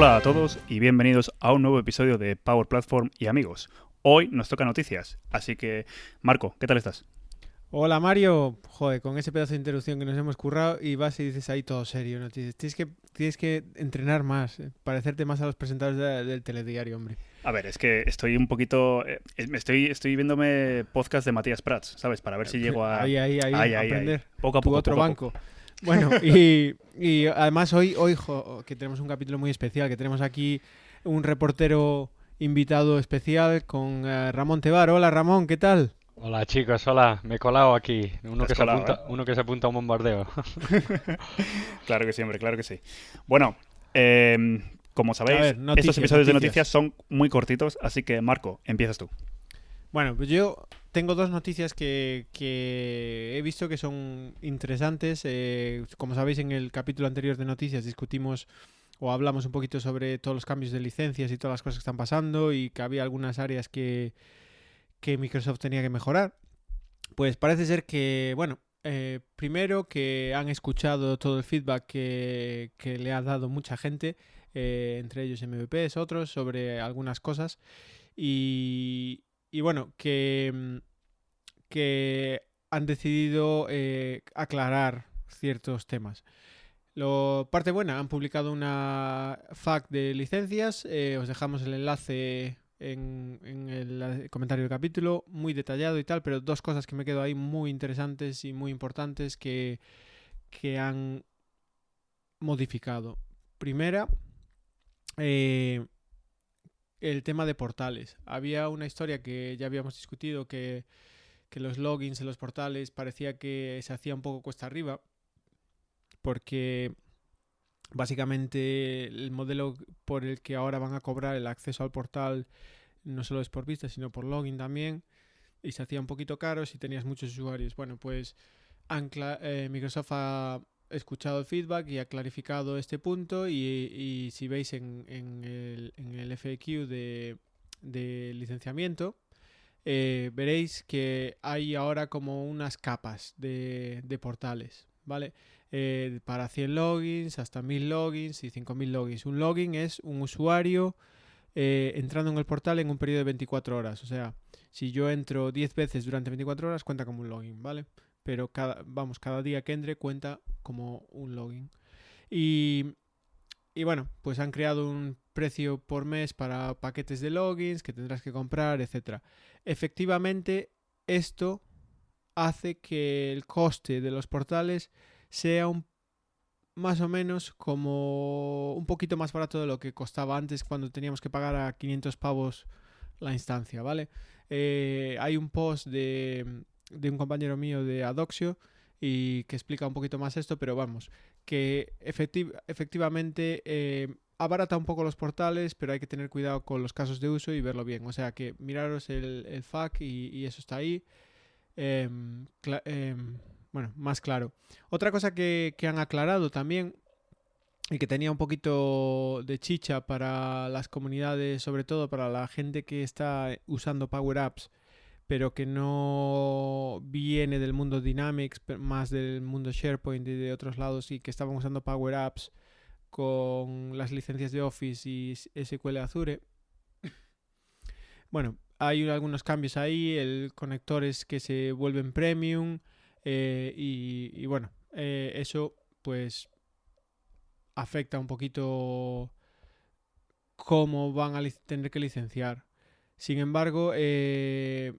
Hola a todos y bienvenidos a un nuevo episodio de Power Platform y amigos. Hoy nos toca noticias, así que Marco, ¿qué tal estás? Hola Mario, joder, con ese pedazo de interrupción que nos hemos currado y vas y dices ahí todo serio, ¿no? Tienes que, tienes que entrenar más, eh, parecerte más a los presentadores del telediario, hombre. A ver, es que estoy un poquito. Eh, estoy, estoy viéndome podcast de Matías Prats, ¿sabes? Para ver si llego a. Ahí, ahí, ahí, aprender. Poco a poco. otro poco banco. Bueno, y, y, además hoy, hoy que tenemos un capítulo muy especial, que tenemos aquí un reportero invitado especial con eh, Ramón Tebar. Hola Ramón, ¿qué tal? Hola chicos, hola, me he colado aquí, uno, que se, apunta, ¿eh? uno que se apunta a un bombardeo. claro que sí, hombre, claro que sí. Bueno, eh, como sabéis, estos episodios de noticias son muy cortitos, así que Marco, empiezas tú. Bueno, pues yo tengo dos noticias que, he visto que son interesantes. Eh, como sabéis, en el capítulo anterior de noticias discutimos o hablamos un poquito sobre todos los cambios de licencias y todas las cosas que están pasando y que había algunas áreas que, Microsoft tenía que mejorar. Pues parece ser que, bueno, eh, primero que han escuchado todo el feedback que, que le ha dado mucha gente eh, entre ellos MVPs, otros, sobre algunas cosas. Y, bueno, que, mm, que han decidido eh, aclarar ciertos temas. Lo, parte buena, han publicado una FAQ de licencias. Eh, os dejamos el enlace en, el comentario del capítulo, muy detallado y tal, pero dos cosas que me quedo ahí muy interesantes y muy importantes que, que han modificado. Primera, eh, el tema de portales. Había una historia que ya habíamos discutido que, los logins en los portales parecía que se hacía un poco cuesta arriba porque básicamente el modelo por el que ahora van a cobrar el acceso al portal no solo es por vista sino por login también y se hacía un poquito caro si tenías muchos usuarios. Bueno, pues Ancla, eh, Microsoft ha escuchado el feedback y ha clarificado este punto y, si veis en, el, en, FAQ de, licenciamiento eh, veréis que hay ahora como unas capas de, portales, ¿vale? Eh, para 100 logins, hasta 1000 logins y 5000 logins. Un login es un usuario eh, entrando en el portal en un periodo de 24 horas. O sea, si yo entro 10 veces durante 24 horas, cuenta como un login, ¿vale? Pero cada, vamos, cada día que entre cuenta como un login. Y, y bueno, pues han creado un precio por mes para paquetes de logins que tendrás que comprar, etc. Efectivamente, esto hace que el coste de los portales sea un más o menos como un poquito más barato de lo que costaba antes cuando teníamos que pagar a 500 pavos la instancia, ¿vale? Eh, hay un post de, de un compañero mío de Adoxio y que explica un poquito más esto, pero vamos, que efectivamente eh, abarata un poco los portales, pero hay que tener cuidado con los casos de uso y verlo bien. O sea que miraros el, el FAQ y, eso está ahí. Em, em, bueno, más claro. Otra cosa que, que han aclarado también y que tenía un poquito de chicha para las comunidades, sobre todo para la gente que está usando Power Apps pero que no viene del mundo Dynamics, más del mundo SharePoint y de otros lados y que estaban usando Power Apps con las licencias de Office y SQL Azure. Bueno, hay algunos cambios ahí, el conectores que se vuelven premium eh, y, bueno, eh, eso pues afecta un poquito cómo van a tener que licenciar. Sin embargo, eh,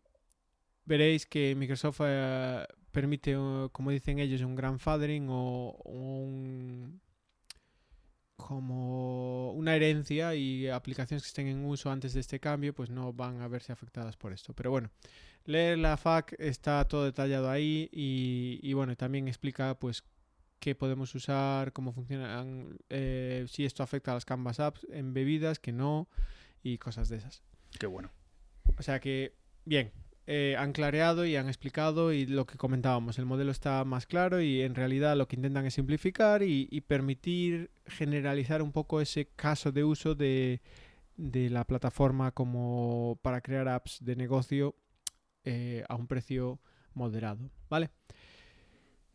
veréis que Microsoft eh, permite, como dicen ellos, un grandfathering o un como una herencia y aplicaciones que estén en uso antes de este cambio pues no van a verse afectadas por esto. Pero bueno, leer la FAQ está todo detallado ahí y, bueno, también explica pues qué podemos usar, cómo funcionan, eh, si esto afecta a las Canvas Apps en bebidas, que no y cosas de esas. Qué bueno. O sea que, bien, eh, han clareado y han explicado y lo que comentábamos, el modelo está más claro y en realidad lo que intentan es simplificar y, permitir generalizar un poco ese caso de uso de, la plataforma como para crear apps de negocio eh, a un precio moderado, ¿vale?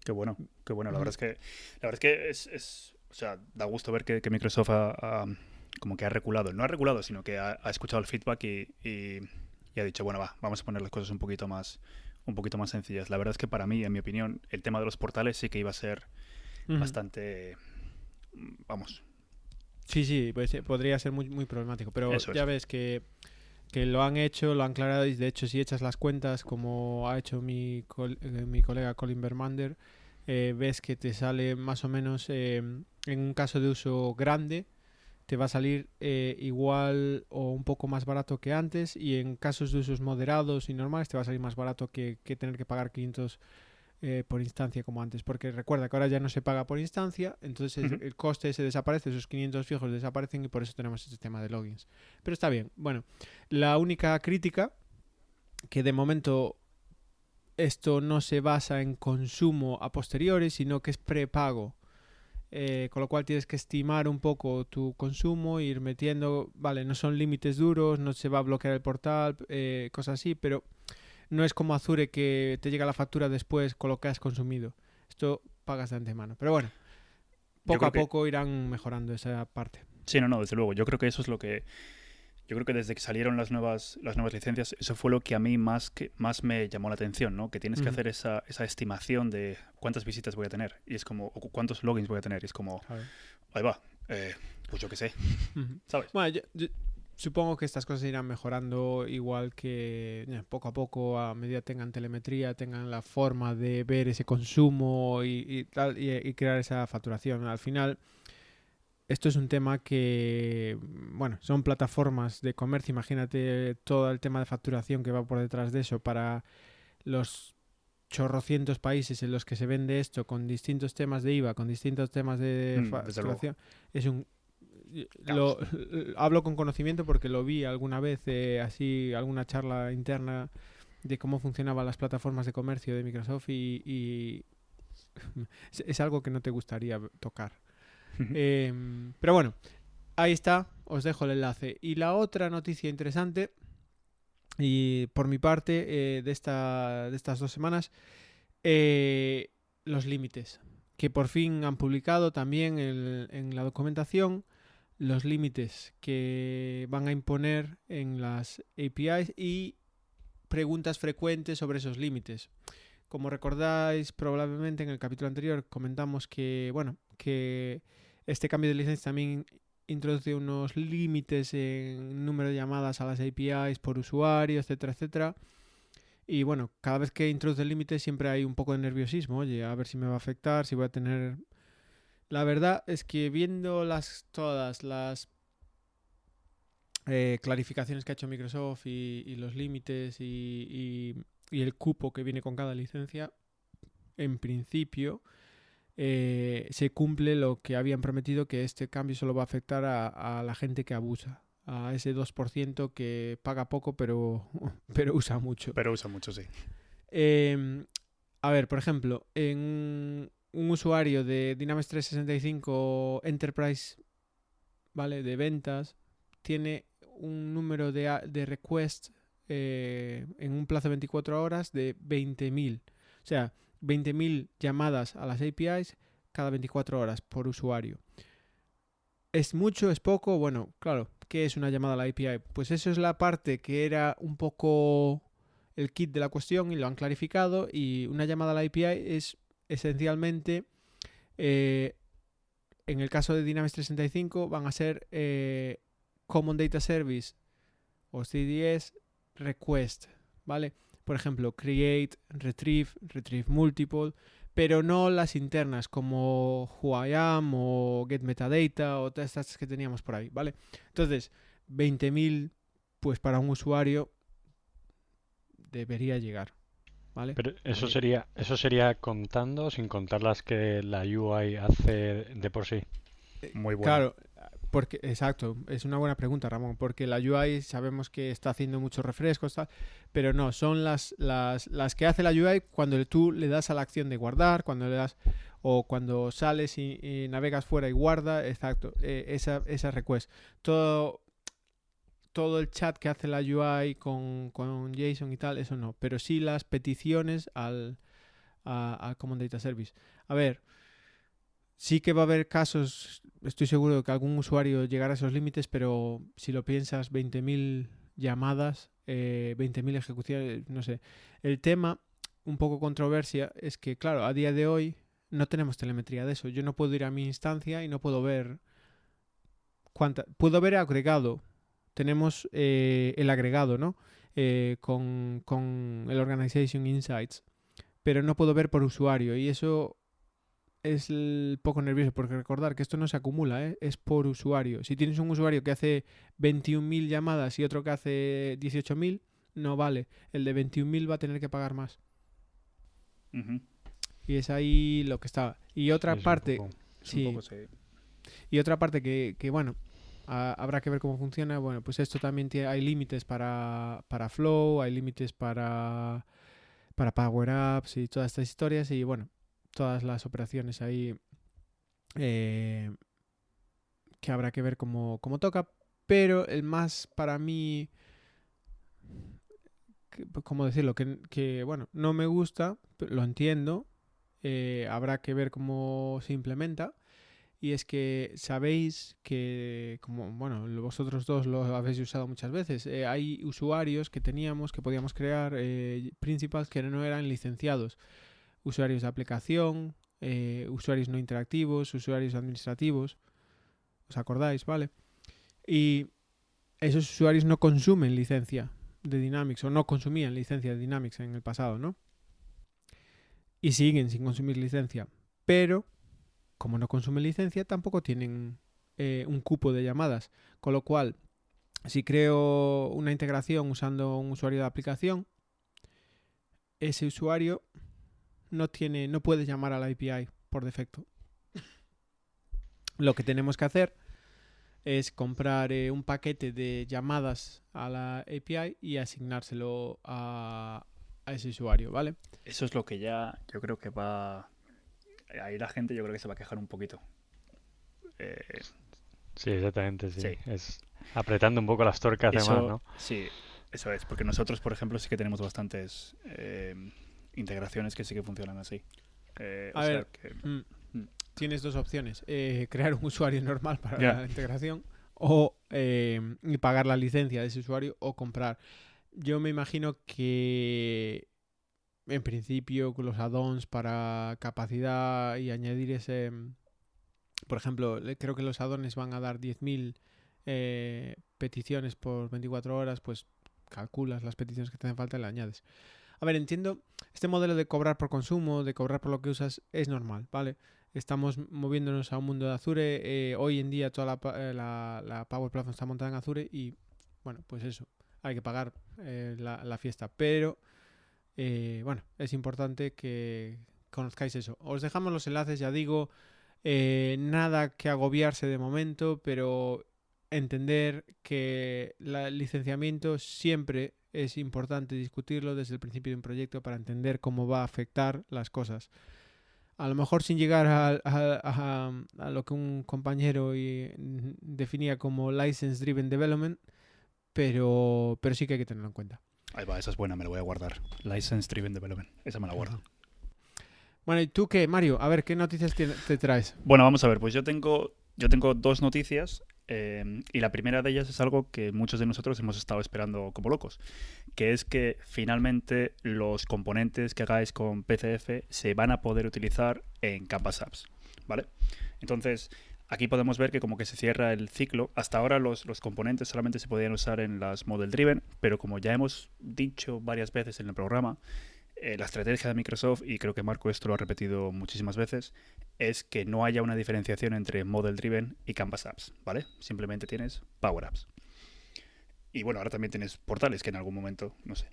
Qué bueno, qué bueno. La verdad es que, la verdad es, que es, o sea, da gusto ver que, Microsoft ha como que ha reculado. No ha reculado, sino que ha, escuchado el feedback y, ha dicho, bueno, va, vamos a poner las cosas un poquito más un poquito más sencillas. La verdad es que para mí, en mi opinión, el tema de los portales sí que iba a ser bastante, vamos. Sí, sí, pues, eh, podría ser muy, muy problemático, pero ya ves que, que, lo han hecho, lo han aclarado y de hecho si echas las cuentas como ha hecho mi, eh, mi colega Colin Bermander, eh, ves que te sale más o menos en un caso de uso grande, te va a salir eh, igual o un poco más barato que antes y en casos de usos moderados y normales te va a salir más barato que, tener que pagar 500 eh, por instancia como antes. Porque recuerda que ahora ya no se paga por instancia, entonces el, coste ese desaparece, esos 500 fijos desaparecen y por eso tenemos este tema de logins. Pero está bien. Bueno, la única crítica que de momento esto no se basa en consumo a posteriori, sino que es prepago eh, con lo cual tienes que estimar un poco tu consumo, ir metiendo, vale, no son límites duros, no se va a bloquear el portal, eh, cosas así, pero no es como Azure que te llega la factura después con lo que has consumido. Esto pagas de antemano. Pero bueno, poco a poco irán mejorando esa parte. Sí, no, no, desde luego. Yo creo que eso es lo que yo creo que desde que salieron las nuevas, las nuevas licencias, eso fue lo que a mí más, que, más me llamó la atención, ¿no? Que tienes que hacer esa, esa, estimación de cuántas visitas voy a tener y es como, o cuántos logins voy a tener y es como, ahí va, eh, pues yo qué sé, ¿sabes? Bueno, yo, supongo que estas cosas irán mejorando igual que poco a poco, a medida tengan telemetría, tengan la forma de ver ese consumo y, y, tal, y crear esa facturación. Al final esto es un tema que, bueno, son plataformas de comercio. Imagínate todo el tema de facturación que va por detrás de eso para los chorrocientos países en los que se vende esto con distintos temas de IVA, con distintos temas de mm, facturación. Es un lo, hablo con conocimiento porque lo vi alguna vez eh, así alguna charla interna de cómo funcionaban las plataformas de comercio de Microsoft y es algo que no te gustaría tocar Em, pero bueno, ahí está, os dejo el enlace. Y la otra noticia interesante, y por mi parte, eh, de, esta, de estas dos semanas, eh, los límites, que por fin han publicado también en la documentación los límites que van a imponer en las APIs y preguntas frecuentes sobre esos límites. Como recordáis, probablemente en el capítulo anterior comentamos que, bueno, que este cambio de licencia también introduce unos límites en número de llamadas a las APIs por usuario, etcétera, etcétera. Y bueno, cada vez que introduce límites siempre hay un poco de nerviosismo. Oye, a ver si me va a afectar, si voy a tener... La verdad es que viendo las, todas las eh, clarificaciones que ha hecho Microsoft y, los límites y, y, el cupo que viene con cada licencia, en principio eh, se cumple lo que habían prometido, que este cambio solo va a afectar a, la gente que abusa, a ese 2% que paga poco pero, pero usa mucho. Pero usa mucho, sí. Em, a ver, por ejemplo, en un usuario de Dynamics 365 Enterprise, ¿vale? De ventas, tiene un número de, de requests eh, en un plazo de 24 horas de 20.000. O sea, 20.000 llamadas a las APIs cada 24 horas por usuario. ¿Es mucho? ¿Es poco? Bueno, claro, ¿qué es una llamada a la API? Pues eso es la parte que era un poco el kit de la cuestión y lo han clarificado y una llamada a la API es esencialmente, eh, en el caso de Dynamics 365, van a ser eh, Common Data Service o CDS Request, ¿vale? Por ejemplo, create, retrieve, retrieve multiple, pero no las internas como who I am o get metadata o todas estas que teníamos por ahí, ¿vale? Entonces, 20.000 pues para un usuario debería llegar, ¿vale? Pero eso sería eso sería contando sin contar las que la UI hace de por sí. Muy bueno. Claro, porque, exacto, es una buena pregunta, Ramón, porque la UI sabemos que está haciendo muchos refrescos, pero no, son las, las, las que hace la UI cuando tú le das a la acción de guardar, cuando le das, o cuando sales y, navegas fuera y guarda, exacto, eh, esa, request. Todo, todo el chat que hace la UI con, con JSON y tal, eso no, pero sí las peticiones al, a, Common Data Service. A ver, Sí que va a haber casos, estoy seguro de que algún usuario llegará a esos límites, pero si lo piensas, 20.000 llamadas, eh, 20.000 ejecuciones, no sé. El tema, un poco controversia, es que, claro, a día de hoy no tenemos telemetría de eso. Yo no puedo ir a mi instancia y no puedo ver cuánta. Puedo ver agregado. Tenemos eh, el agregado, ¿no? Eh, con, con el Organization Insights. Pero no puedo ver por usuario. Y eso es el poco nervioso, porque recordar que esto no se acumula, ¿eh? es por usuario. Si tienes un usuario que hace 21.000 llamadas y otro que hace 18.000, no vale. El de 21.000 va a tener que pagar más. Y es ahí lo que estaba. Y otra Sí, es un parte, poco- Es un Sí. poco, sí. y otra parte que, que, bueno, a- habrá que ver cómo funciona. Bueno, pues esto también tiene, hay límites para, para Flow, hay límites para, para Power Apps y todas estas historias. Y bueno, todas las operaciones ahí eh, que habrá que ver cómo, cómo toca. Pero el más para mí, que- ¿cómo decirlo? Que, bueno, no me gusta, lo entiendo. eh, habrá que ver cómo se implementa. Y es que sabéis que, como bueno, vosotros dos lo habéis usado muchas veces, eh, hay usuarios que teníamos, que podíamos crear eh, principals que no eran licenciados. Usuarios de aplicación, eh, usuarios no interactivos, usuarios administrativos. ¿Os acordáis? ¿Vale? Y esos usuarios no consumen licencia de Dynamics o no consumían licencia de Dynamics en el pasado, ¿no? Y siguen sin consumir licencia. Pero como no consumen licencia, tampoco tienen eh, un cupo de llamadas. Con lo cual, si creo una integración usando un usuario de aplicación, ese usuario no tiene, no puede llamar a la API por defecto. Lo que tenemos que hacer es comprar eh, un paquete de llamadas a la API y asignárselo a, a ese usuario, ¿vale? Eso es lo que ya yo creo que va. Ahí la gente yo creo que se va a quejar un poquito. Eh, Sí, exactamente, sí. Sí. Es apretando un poco las torcas eso, además, ¿no? Sí, eso es. Porque nosotros, por ejemplo, sí que tenemos bastantes eh, integraciones que sí que funcionan así. Eh, o A sea ver, que- Mm. Mm. Tienes dos opciones. eh, crear un usuario normal para la integración o eh, y pagar la licencia de ese usuario o comprar. Yo me imagino que en principio con los add-ons para capacidad y añadir ese... Por ejemplo, creo que los add-ons van a dar 10.000 eh, peticiones por 24 horas, pues calculas las peticiones que te hacen falta y le añades. A ver, entiendo, este modelo de cobrar por consumo, de cobrar por lo que usas, es normal, ¿vale? Estamos moviéndonos a un mundo de Azure. eh, hoy en día toda eh, la- la Power Platform está montada en Azure y, bueno, pues eso, hay que pagar eh, la, fiesta. Pero, bueno, es importante que conozcáis eso. Os dejamos los enlaces, ya digo, nada que agobiarse de momento, pero entender que el licenciamiento siempre es importante discutirlo desde el principio de un proyecto para entender cómo va a afectar las cosas. A lo mejor sin llegar a, a- a- a lo que un compañero y- mm, definía como license driven development, pero, pero sí que hay que tenerlo en cuenta. Ahí va, esa es buena, me la voy a guardar. License Driven Development. Esa me la guardo. Bueno, ¿y tú qué, Mario? A ver, ¿qué noticias tiene- te traes? Bueno, vamos a ver, pues yo tengo, yo tengo dos noticias eh, y la primera de ellas es algo que muchos de nosotros hemos estado esperando como locos, que es que finalmente los componentes que hagáis con PCF se van a poder utilizar en Canvas Apps, ¿vale? Entonces, aquí podemos ver que como que se cierra el ciclo. Hasta ahora los, los componentes solamente se podían usar en las model driven, pero como ya hemos dicho varias veces en el programa, eh, la estrategia de Microsoft, y creo que Marco esto lo ha repetido muchísimas veces, es que no haya una diferenciación entre Model Driven y Canvas Apps, ¿vale? Simplemente tienes Power Apps. Y bueno, ahora también tienes portales que en algún momento, no sé,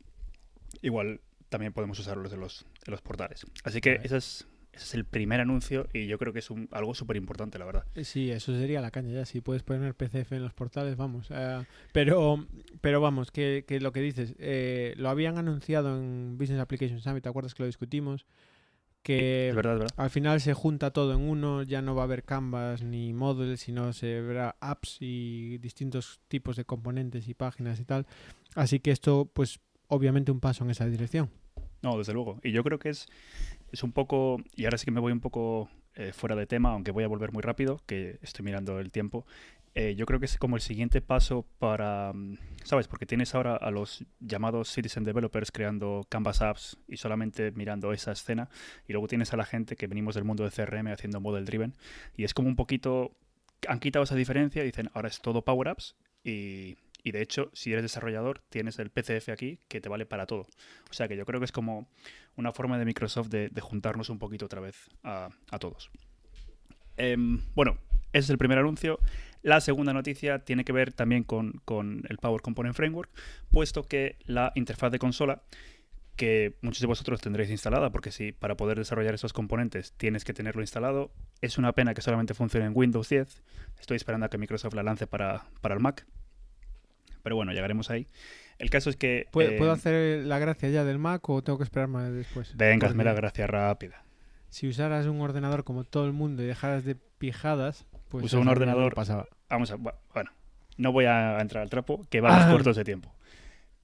igual también podemos usarlos de los, de los portales. Así que Vale. ese, es, ese es el primer anuncio y yo creo que es un, algo súper importante, la verdad. Sí, eso sería la caña ya. Si puedes poner PCF en los portales, vamos. eh, pero, pero vamos, que, que lo que dices, eh, lo habían anunciado en Business Application Summit, ¿te acuerdas que lo discutimos? Que Es verdad, es verdad. al final se junta todo en uno, ya no va a haber canvas ni models, sino se verá apps y distintos tipos de componentes y páginas y tal. Así que esto, pues, obviamente un paso en esa dirección. No, desde luego. Y yo creo que es, es un poco, y ahora sí que me voy un poco eh, fuera de tema, aunque voy a volver muy rápido, que estoy mirando el tiempo. Eh, yo creo que es como el siguiente paso para, mm, ¿sabes? Porque tienes ahora a los llamados citizen developers creando Canvas apps y solamente mirando esa escena, y luego tienes a la gente que venimos del mundo de CRM haciendo model driven, y es como un poquito, han quitado esa diferencia y dicen, ahora es todo Power Apps, y, y de hecho, si eres desarrollador, tienes el PCF aquí que te vale para todo. O sea que yo creo que es como una forma de Microsoft de, juntarnos un poquito otra vez a, a todos. Em, bueno, ese es el primer anuncio. La segunda noticia tiene que ver también con, con, el Power Component Framework, puesto que la interfaz de consola, que muchos de vosotros tendréis instalada, porque si para poder desarrollar esos componentes tienes que tenerlo instalado, es una pena que solamente funcione en Windows 10. Estoy esperando a que Microsoft la lance para, para el Mac. Pero bueno, llegaremos ahí. El caso es que... ¿Puedo, eh, ¿puedo hacer la gracia ya del Mac o tengo que esperarme después? Venga, hazme la gracia rápida. Si usaras un ordenador como todo el mundo y dejaras de pijadas, pues... Uso un ordenador- pasaba. Vamos a... bu- Bueno, no voy a entrar al trapo, que vamos Ah. cortos de tiempo.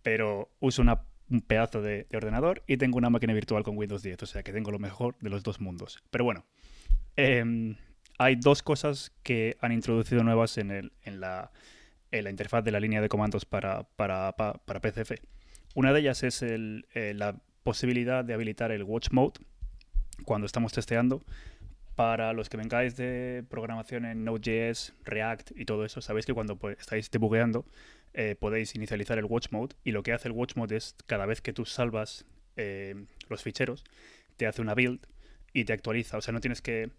Pero uso una- un pedazo de, de ordenador y tengo una máquina virtual con Windows 10, o sea que tengo lo mejor de los dos mundos. Pero bueno, em, hay dos cosas que han introducido nuevas en, el, en, la, en la interfaz de la línea de comandos para, para, pa- para PCF. Una de ellas es eh, la posibilidad de habilitar el Watch Mode cuando estamos testeando. Para los que vengáis de programación en Node.js, React y todo eso, sabéis que cuando pues, estáis debugueando eh, podéis inicializar el Watch Mode y lo que hace el Watch Mode es cada vez que tú salvas eh, los ficheros, te hace una build y te actualiza. O sea, no tienes que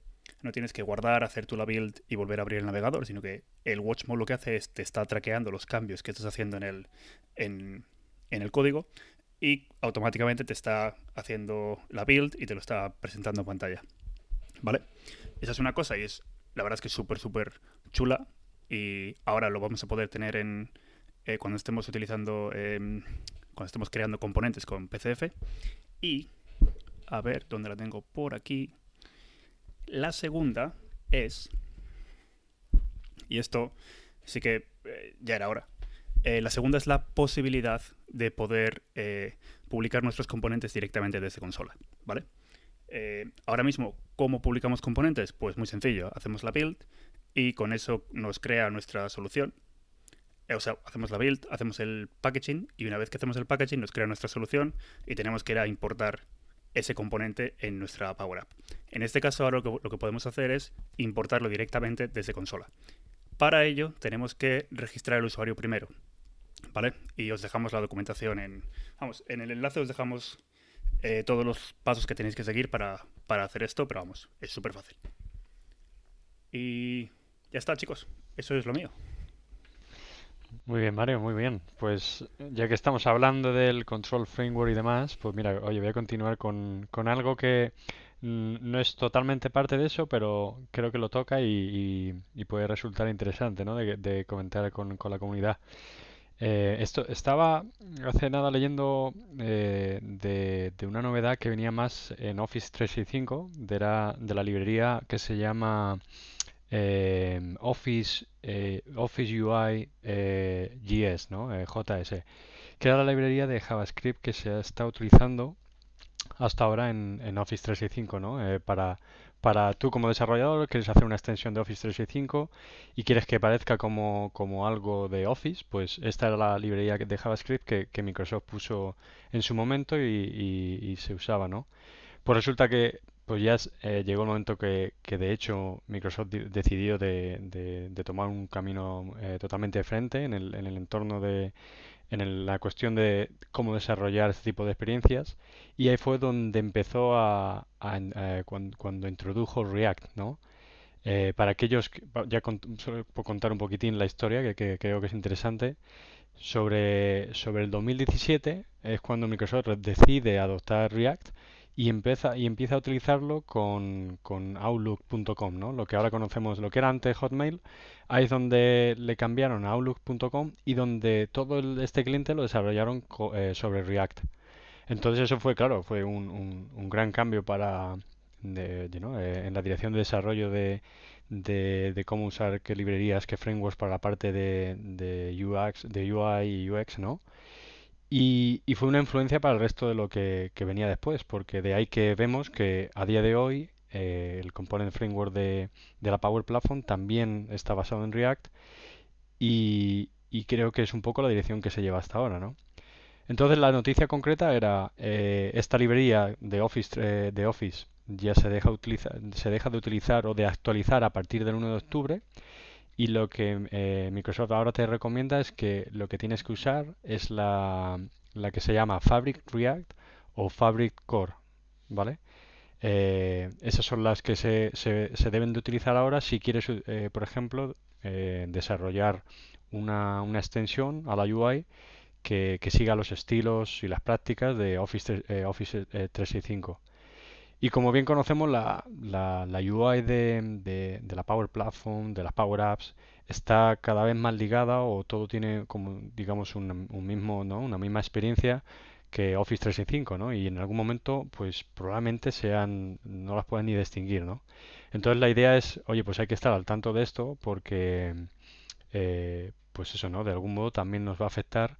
no tienes que guardar, hacer tú la build y volver a abrir el navegador, sino que el Watch Mode lo que hace es te está traqueando los cambios que estás haciendo en el, en, en el código y automáticamente te está haciendo la build y te lo está presentando en pantalla. ¿Vale? Esa es una cosa y es la verdad es que es súper, súper chula y ahora lo vamos a poder tener en eh, cuando estemos utilizando, em, cuando estemos creando componentes con PCF y a ver dónde la tengo por aquí. La segunda es, y esto sí que eh, ya era hora, eh, la segunda es la posibilidad de poder eh, publicar nuestros componentes directamente desde consola, ¿vale? Ahora mismo, ¿cómo publicamos componentes? Pues muy sencillo, hacemos la build y con eso nos crea nuestra solución. O sea, hacemos la build, hacemos el packaging y una vez que hacemos el packaging nos crea nuestra solución y tenemos que ir a importar ese componente en nuestra Power App. En este caso ahora lo que, podemos hacer es importarlo directamente desde consola. Para ello tenemos que registrar el usuario primero, ¿vale? Y os dejamos la documentación en... Vamos, en el enlace os dejamos eh, todos los pasos que tenéis que seguir para, para hacer esto, pero vamos, es súper fácil. Y ya está, chicos. Eso es lo mío. Muy bien, Mario, muy bien. Pues ya que estamos hablando del Control Framework y demás, pues mira, oye, voy a continuar con, con algo que mm, no es totalmente parte de eso, pero creo que lo toca y, y- y puede resultar interesante, ¿no? De, de comentar con, con la comunidad. Eh, esto estaba hace nada leyendo eh, de, de una novedad que venía más en Office 365, de la, de la librería que se llama eh, Office, eh, Office UI eh, JS, ¿no? Eh, JS, que era la librería de JavaScript que se está utilizando hasta ahora en, en Office 365, ¿no? Eh, para, para tú como desarrollador quieres hacer una extensión de Office 365 y quieres que parezca como, como algo de Office, pues esta era la librería de JavaScript que, Microsoft puso en su momento y, y- y se usaba, ¿no? Pues resulta que pues ya eh, llegó el momento que, de hecho Microsoft di- decidió de, tomar un camino eh, totalmente diferente en el, en el entorno de, en la cuestión de cómo desarrollar este tipo de experiencias y ahí fue donde empezó a, eh, cuan- cuando, introdujo React, ¿no? Eh, para aquellos, que- ya solo por contar un poquitín la historia que, que creo que es interesante, sobre, sobre el 2017 es cuando Microsoft decide adoptar React y empieza, y empieza a utilizarlo con, con Outlook.com, ¿no? Lo que ahora conocemos, lo que era antes Hotmail, ahí es donde le cambiaron a Outlook.com y donde todo el- este cliente lo desarrollaron co- eh, sobre React. Entonces eso fue, claro, fue un, un- gran cambio para, de, ¿no? eh, en la dirección de desarrollo de, de, de cómo usar qué librerías, qué frameworks para la parte de, de UX, de UI y UX, ¿no? Y, y fue una influencia para el resto de lo que, venía después, porque de ahí que vemos que a día de hoy el component framework de, de, la Power Platform, también está basado en React y, creo que es un poco la dirección que se lleva hasta ahora, ¿no? Entonces la noticia concreta era esta librería de Office, de Office ya se deja, se deja de utilizar o de actualizar a partir del 1 de octubre y lo que eh, Microsoft ahora te recomienda es que lo que tienes que usar es la, la que se llama Fabric React o Fabric Core, ¿vale? Eh, esas son las que se, se, se, deben de utilizar ahora si quieres, eh, por ejemplo, desarrollar una, una, extensión a la UI que, que, siga los estilos y las prácticas de Office, Office 365. Y como bien conocemos, la, la, la UI de, de, la Power Platform, de las Power Apps, está cada vez más ligada o todo tiene como, digamos, un, mismo, ¿no? una misma experiencia que Office 365, ¿no? Y en algún momento, pues probablemente sean, no las puedan ni distinguir, ¿no? Entonces la idea es, oye, pues hay que estar al tanto de esto porque, eh, pues eso, ¿no? De algún modo también nos va a afectar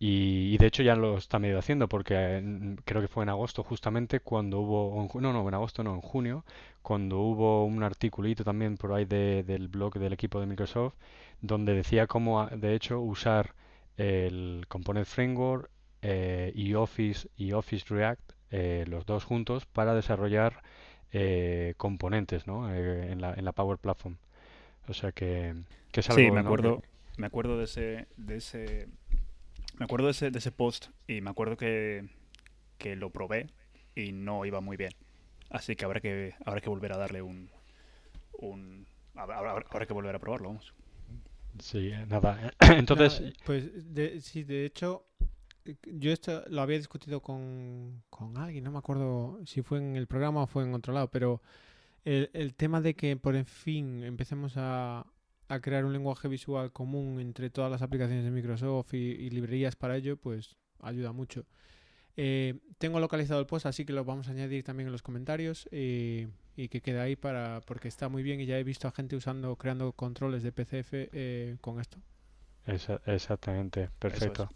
y, de hecho ya lo está medio haciendo porque creo que fue en agosto justamente cuando hubo, no, no, en agosto no, en junio, cuando hubo un articulito también por ahí de, del blog del equipo de Microsoft donde decía cómo de hecho usar el Component Framework eh, y Office y Office React eh, los dos juntos para desarrollar eh, componentes ¿no? en, la, en la Power Platform. O sea que, que es algo... Sí, me acuerdo, me acuerdo de ese, de ese me acuerdo de ese, de ese post y me acuerdo que, que lo probé y no iba muy bien. Así que habrá que, habrá que volver a darle un... un habrá, que volver a probarlo, vamos. Sí, nada. Entonces... pues de, sí, de hecho, yo esto lo había discutido con, con, alguien, no me acuerdo si fue en el programa o fue en otro lado, pero el, el tema de que por fin empecemos a, a crear un lenguaje visual común entre todas las aplicaciones de Microsoft y, librerías para ello, pues ayuda mucho. Eh, tengo localizado el post, así que lo vamos a añadir también en los comentarios eh, y que quede ahí para porque está muy bien y ya he visto a gente usando, creando controles de PCF eh, con esto. exactamente, perfecto.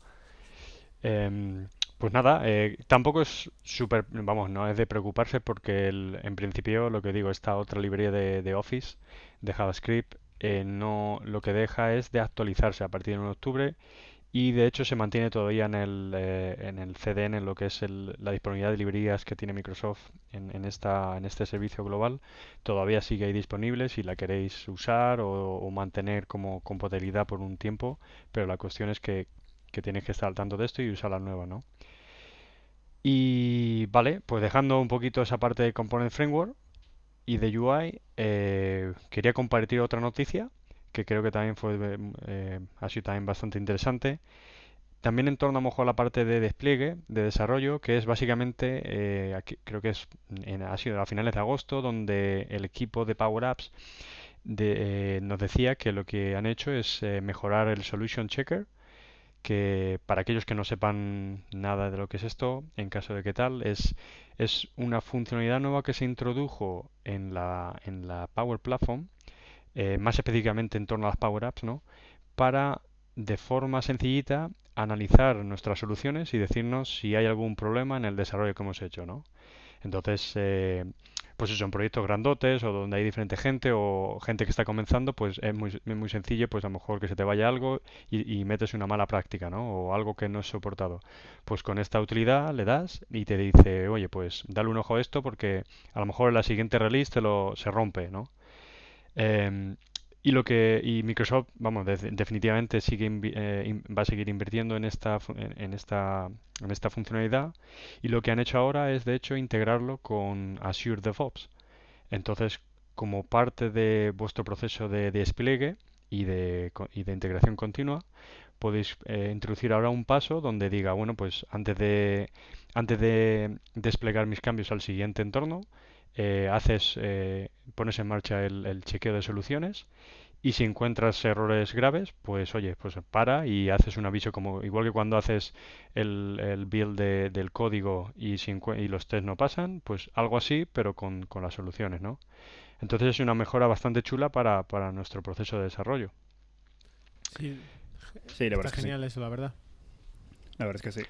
Em, pues nada, tampoco es súper, vamos, no es de preocuparse porque en principio lo que digo, esta otra librería de, de Office, de JavaScript, eh, no, lo que deja es de actualizarse a partir de 1 de octubre y de hecho se mantiene todavía en el, eh, en el CDN, en lo que es la disponibilidad de librerías que tiene Microsoft en, en, esta, en este servicio global. Todavía sigue ahí disponible si la queréis usar o, mantener como compatibilidad por un tiempo, pero la cuestión es que, que tenéis que estar al tanto de esto y usar la nueva, ¿no? Y vale, pues dejando un poquito esa parte de Component Framework, y de UI, eh, quería compartir otra noticia que creo que también fue eh, ha sido también bastante interesante. También en torno a mejor a la parte de despliegue, de desarrollo, que es básicamente, eh, aquí, creo que es ha sido a finales de agosto, donde el equipo de Power Apps nos decía que lo que han hecho es mejorar el Solution Checker, que para aquellos que no sepan nada de lo que es esto, en caso de que tal, es, es una funcionalidad nueva que se introdujo en la, en la Power Platform, eh, más específicamente en torno a las Power Apps, ¿no? para de forma sencillita analizar nuestras soluciones y decirnos si hay algún problema en el desarrollo que hemos hecho. ¿no? Entonces, eh, pues eso, en proyectos grandotes o donde hay diferente gente o gente que está comenzando, pues es muy, muy sencillo, pues a lo mejor que se te vaya algo y, metes una mala práctica, ¿no? O algo que no es soportado. Pues con esta utilidad le das y te dice, oye, pues dale un ojo a esto porque a lo mejor en la siguiente release te lo, se rompe, ¿no? Em, y lo que y Microsoft, vamos, definitivamente sigue eh, va a seguir invirtiendo en esta en, esta en esta funcionalidad y lo que han hecho ahora es de hecho integrarlo con Azure DevOps. Entonces, como parte de vuestro proceso de, despliegue y de, y de integración continua, podéis eh, introducir ahora un paso donde diga, bueno, pues antes de antes de desplegar mis cambios al siguiente entorno, eh, haces, pones en marcha el, chequeo de soluciones y si encuentras errores graves, pues oye, pues para y haces un aviso como igual que cuando haces el, el build del código y, y los test no pasan, pues algo así, pero con, con las soluciones, ¿no? Entonces es una mejora bastante chula para, para nuestro proceso de desarrollo. Sí, sí la verdad Está genial eso, la verdad. La verdad es que sí.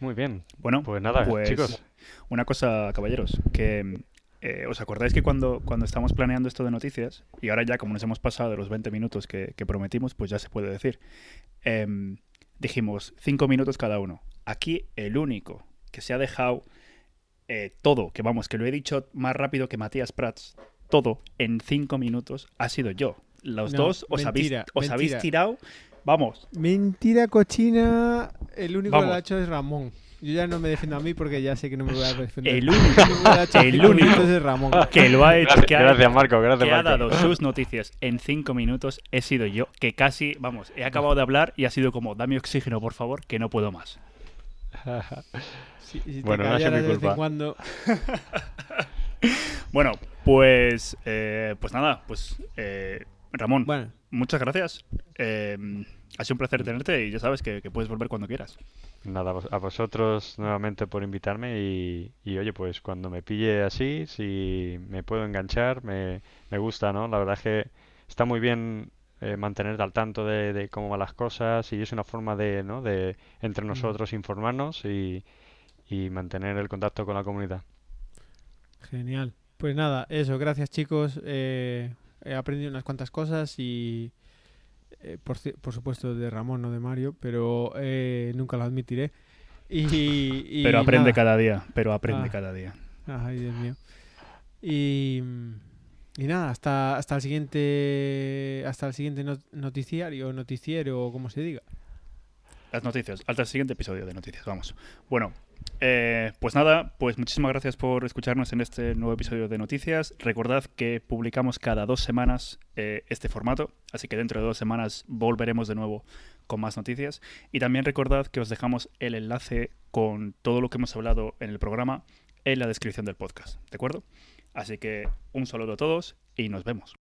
Muy bien. Bueno, pues nada, pues chicos. Una cosa, caballeros, que eh, ¿os acordáis que cuando, cuando estamos planeando esto de noticias, y ahora ya como nos hemos pasado de los 20 minutos que, que prometimos, pues ya se puede decir, em, dijimos 5 minutos cada uno. Aquí el único que se ha dejado eh, todo, que vamos, que lo he dicho más rápido que Matías Prats, todo en 5 minutos ha sido yo. Los No, dos os, habéis, mentira, os habéis tirado, vamos, Mentira cochina. El único que lo ha hecho es Ramón. Yo ya no me defiendo a mí porque ya sé que no me voy a defender. el único el cinco único es Ramón. que lo ha hecho, Gracias, que ha, gracias, Marco, gracias, que ha dado sus noticias en 5 minutos he sido yo, que casi, vamos, he acabado de hablar y ha sido como, dame oxígeno, por favor, que no puedo más. Si, si te Bueno, no ha sido callaras mi de vez en culpa. cuando. Bueno, pues, eh, pues nada, pues eh, Ramón, Bueno, muchas gracias. Eh, ha sido un placer tenerte y ya sabes que, que puedes volver cuando quieras. Nada, a vos- a vosotros nuevamente por invitarme y, y, oye, pues cuando me pille así, si me puedo enganchar, me, me gusta, ¿no? La verdad es que está muy bien eh, mantener al tanto de, de cómo van las cosas y es una forma de, ¿no? De entre nosotros informarnos y, y mantener el contacto con la comunidad. genial. Pues nada, eso, gracias chicos. Eh, he aprendido unas cuantas cosas y, eh, por, por supuesto, de Ramón, no de Mario, pero eh, nunca lo admitiré. Y, y pero aprende nada. cada día, pero aprende Ah. cada día. Ay, Dios mío. Y, y nada, hasta, hasta el siguiente hasta el siguiente not- noticiario, noticiero como se diga. Las noticias, hasta el siguiente episodio de noticias, vamos. Bueno, eh, pues nada, pues muchísimas gracias por escucharnos en este nuevo episodio de noticias. Recordad que publicamos cada dos semanas eh, este formato, así que dentro de dos semanas volveremos de nuevo con más noticias. Y también recordad que os dejamos el enlace con todo lo que hemos hablado en el programa en la descripción del podcast, ¿de acuerdo? Así que un saludo a todos y nos vemos.